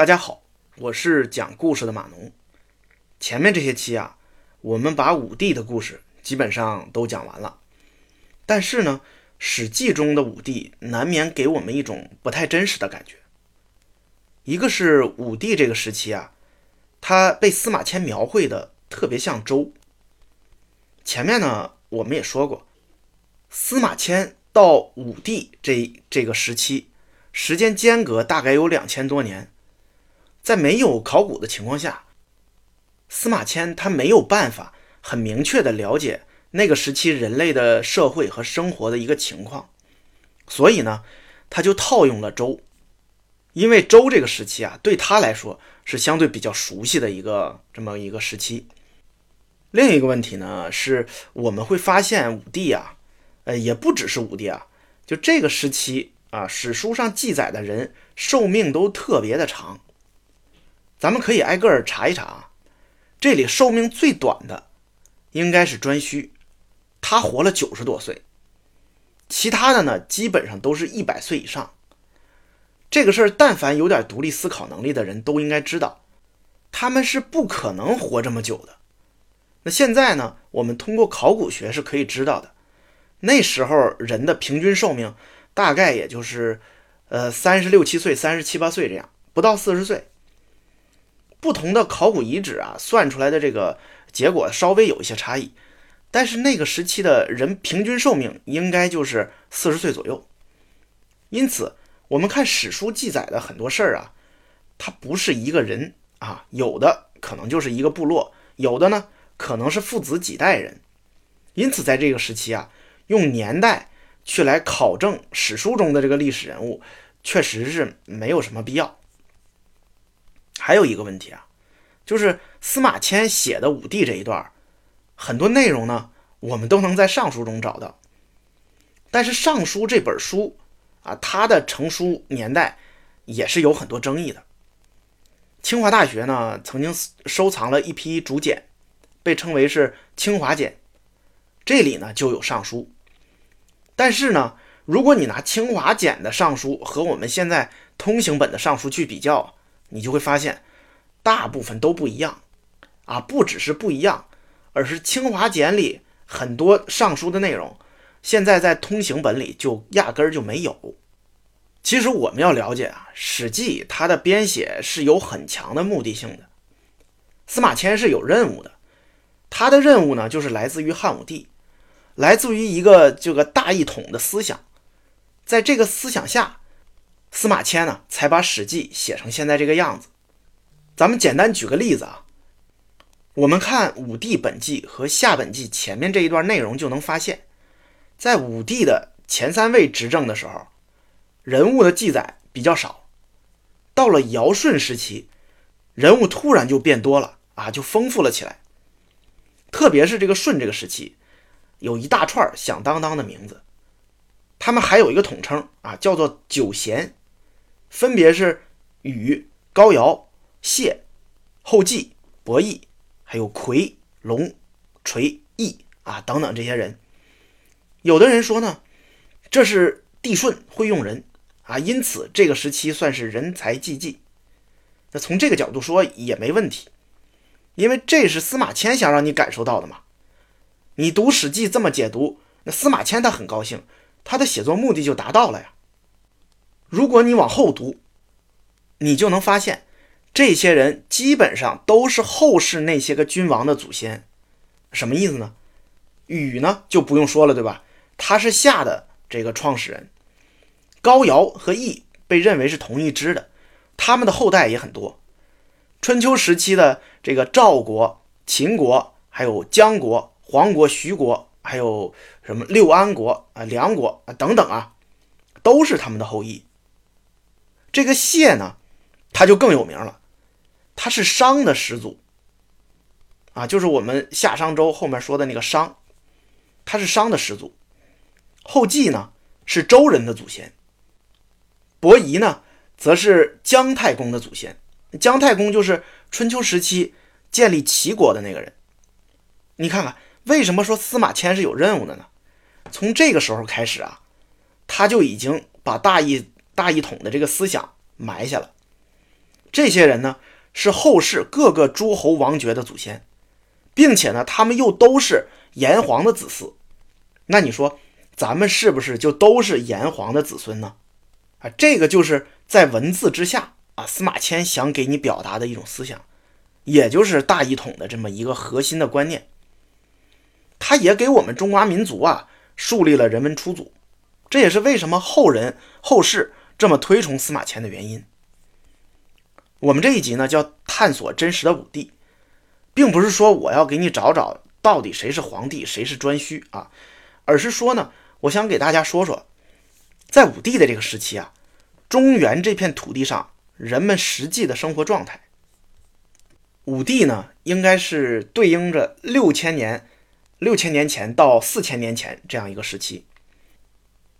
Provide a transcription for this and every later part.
大家好，我是讲故事的马农。前面这些期啊，我们把武帝的故事基本上都讲完了。但是呢，《史记》中的武帝难免给我们一种不太真实的感觉。一个是武帝这个时期啊，他被司马迁描绘的特别像周。前面呢，我们也说过，司马迁到武帝这这个时期，时间间隔大概有两千多年。在没有考古的情况下，司马迁他没有办法很明确的了解那个时期人类的社会和生活的一个情况，所以呢，他就套用了周，因为周这个时期啊，对他来说是相对比较熟悉的一个这么一个时期。另一个问题呢，是我们会发现武帝啊，呃，也不只是武帝啊，就这个时期啊，史书上记载的人寿命都特别的长。咱们可以挨个儿查一查啊，这里寿命最短的应该是颛顼，他活了九十多岁。其他的呢，基本上都是一百岁以上。这个事儿，但凡有点独立思考能力的人都应该知道，他们是不可能活这么久的。那现在呢，我们通过考古学是可以知道的，那时候人的平均寿命大概也就是，呃，三十六七岁、三十七八岁这样，不到四十岁。不同的考古遗址啊，算出来的这个结果稍微有一些差异，但是那个时期的人平均寿命应该就是四十岁左右。因此，我们看史书记载的很多事儿啊，它不是一个人啊，有的可能就是一个部落，有的呢可能是父子几代人。因此，在这个时期啊，用年代去来考证史书中的这个历史人物，确实是没有什么必要。还有一个问题啊，就是司马迁写的武帝这一段，很多内容呢，我们都能在尚书中找到。但是尚书这本书啊，它的成书年代也是有很多争议的。清华大学呢，曾经收藏了一批竹简，被称为是清华简，这里呢就有尚书。但是呢，如果你拿清华简的尚书和我们现在通行本的尚书去比较，你就会发现，大部分都不一样，啊，不只是不一样，而是清华简里很多尚书的内容，现在在通行本里就压根儿就没有。其实我们要了解啊，《史记》它的编写是有很强的目的性的，司马迁是有任务的，他的任务呢就是来自于汉武帝，来自于一个这个大一统的思想，在这个思想下。司马迁呢，才把《史记》写成现在这个样子。咱们简单举个例子啊，我们看武帝本纪和下本纪前面这一段内容，就能发现，在武帝的前三位执政的时候，人物的记载比较少。到了尧舜时期，人物突然就变多了啊，就丰富了起来。特别是这个舜这个时期，有一大串响当当的名字，他们还有一个统称啊，叫做九贤。分别是禹、高尧、谢、后稷、伯益，还有夔、龙、垂、羿啊等等这些人。有的人说呢，这是帝舜会用人啊，因此这个时期算是人才济济。那从这个角度说也没问题，因为这是司马迁想让你感受到的嘛。你读《史记》这么解读，那司马迁他很高兴，他的写作目的就达到了呀。如果你往后读，你就能发现，这些人基本上都是后世那些个君王的祖先。什么意思呢？禹呢就不用说了，对吧？他是夏的这个创始人。高尧和羿被认为是同一支的，他们的后代也很多。春秋时期的这个赵国、秦国，还有姜国、黄国、徐国，还有什么六安国啊、梁国啊等等啊，都是他们的后裔。这个谢呢，他就更有名了，他是商的始祖啊，就是我们夏商周后面说的那个商，他是商的始祖。后稷呢是周人的祖先，伯夷呢则是姜太公的祖先。姜太公就是春秋时期建立齐国的那个人。你看看，为什么说司马迁是有任务的呢？从这个时候开始啊，他就已经把大义。大一统的这个思想埋下了，这些人呢是后世各个诸侯王爵的祖先，并且呢他们又都是炎黄的子嗣。那你说咱们是不是就都是炎黄的子孙呢？啊，这个就是在文字之下啊，司马迁想给你表达的一种思想，也就是大一统的这么一个核心的观念。他也给我们中华民族啊树立了人文初祖，这也是为什么后人后世这么推崇司马迁的原因。我们这一集呢叫探索真实的武帝，并不是说我要给你找找到底谁是皇帝谁是颛顼啊，而是说呢，我想给大家说说，在武帝的这个时期啊，中原这片土地上人们实际的生活状态。武帝呢，应该是对应着六千年。六千年前到四千年前这样一个时期，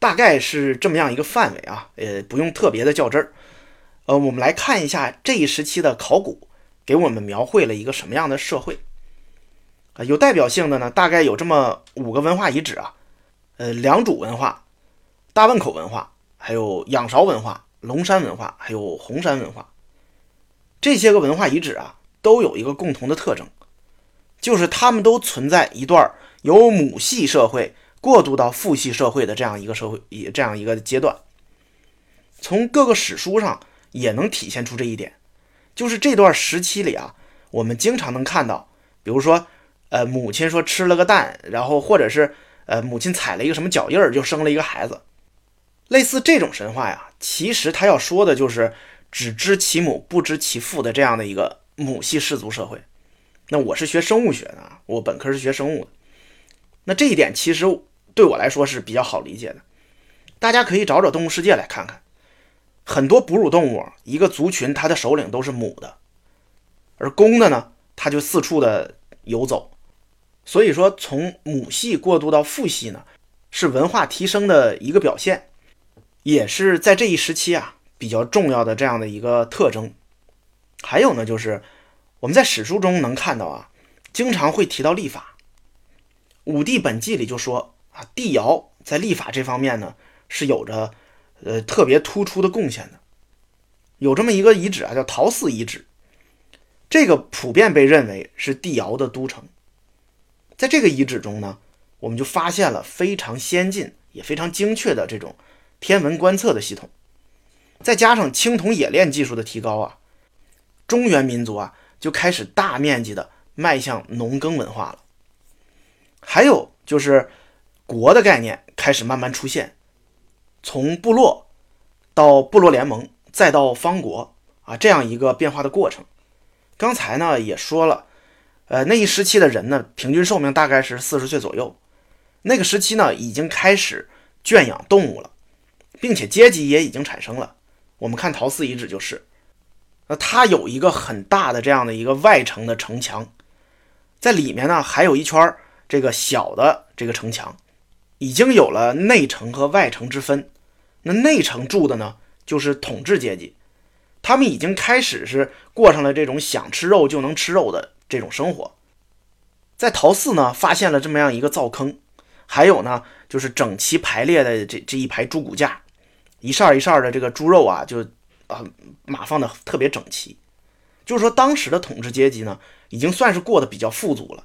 大概是这么样一个范围啊，呃，不用特别的较真儿。呃，我们来看一下这一时期的考古，给我们描绘了一个什么样的社会啊？有代表性的呢，大概有这么五个文化遗址啊，呃，良渚文化、大汶口文化，还有仰韶文化、龙山文化，还有红山文化。这些个文化遗址啊，都有一个共同的特征。就是他们都存在一段由母系社会过渡到父系社会的这样一个社会，以这样一个阶段。从各个史书上也能体现出这一点。就是这段时期里啊，我们经常能看到，比如说，呃，母亲说吃了个蛋，然后或者是呃，母亲踩了一个什么脚印儿就生了一个孩子，类似这种神话呀，其实他要说的就是只知其母不知其父的这样的一个母系氏族社会。那我是学生物学的啊，我本科是学生物的。那这一点其实对我来说是比较好理解的。大家可以找找《动物世界》来看看，很多哺乳动物，一个族群它的首领都是母的，而公的呢，它就四处的游走。所以说，从母系过渡到父系呢，是文化提升的一个表现，也是在这一时期啊比较重要的这样的一个特征。还有呢，就是。我们在史书中能看到啊，经常会提到历法。《武帝本纪》里就说啊，帝尧在立法这方面呢是有着呃特别突出的贡献的。有这么一个遗址啊，叫陶寺遗址，这个普遍被认为是帝尧的都城。在这个遗址中呢，我们就发现了非常先进也非常精确的这种天文观测的系统，再加上青铜冶炼技术的提高啊，中原民族啊。就开始大面积的迈向农耕文化了。还有就是国的概念开始慢慢出现，从部落到部落联盟，再到方国啊，这样一个变化的过程。刚才呢也说了，呃，那一时期的人呢，平均寿命大概是四十岁左右。那个时期呢，已经开始圈养动物了，并且阶级也已经产生了。我们看陶寺遗址就是。那它有一个很大的这样的一个外城的城墙，在里面呢还有一圈这个小的这个城墙，已经有了内城和外城之分。那内城住的呢就是统治阶级，他们已经开始是过上了这种想吃肉就能吃肉的这种生活。在陶寺呢发现了这么样一个灶坑，还有呢就是整齐排列的这这一排猪骨架，一扇一扇的这个猪肉啊就。啊，码放的特别整齐，就是说当时的统治阶级呢，已经算是过得比较富足了，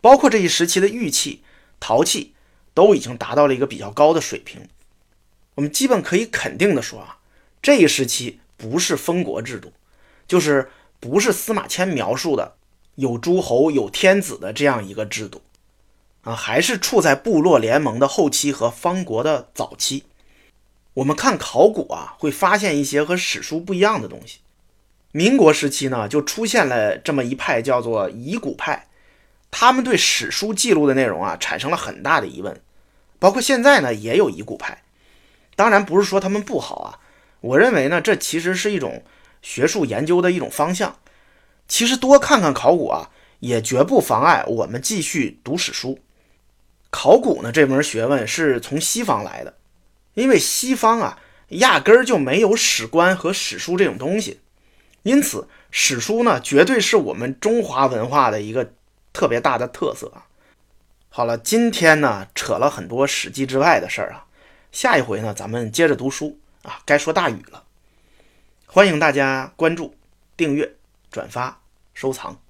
包括这一时期的玉器、陶器都已经达到了一个比较高的水平。我们基本可以肯定的说啊，这一时期不是封国制度，就是不是司马迁描述的有诸侯、有天子的这样一个制度啊，还是处在部落联盟的后期和方国的早期。我们看考古啊，会发现一些和史书不一样的东西。民国时期呢，就出现了这么一派，叫做疑古派。他们对史书记录的内容啊，产生了很大的疑问。包括现在呢，也有疑古派。当然不是说他们不好啊，我认为呢，这其实是一种学术研究的一种方向。其实多看看考古啊，也绝不妨碍我们继续读史书。考古呢，这门学问是从西方来的。因为西方啊，压根儿就没有史官和史书这种东西，因此史书呢，绝对是我们中华文化的一个特别大的特色啊。好了，今天呢扯了很多史记之外的事儿啊，下一回呢咱们接着读书啊，该说大禹了。欢迎大家关注、订阅、转发、收藏。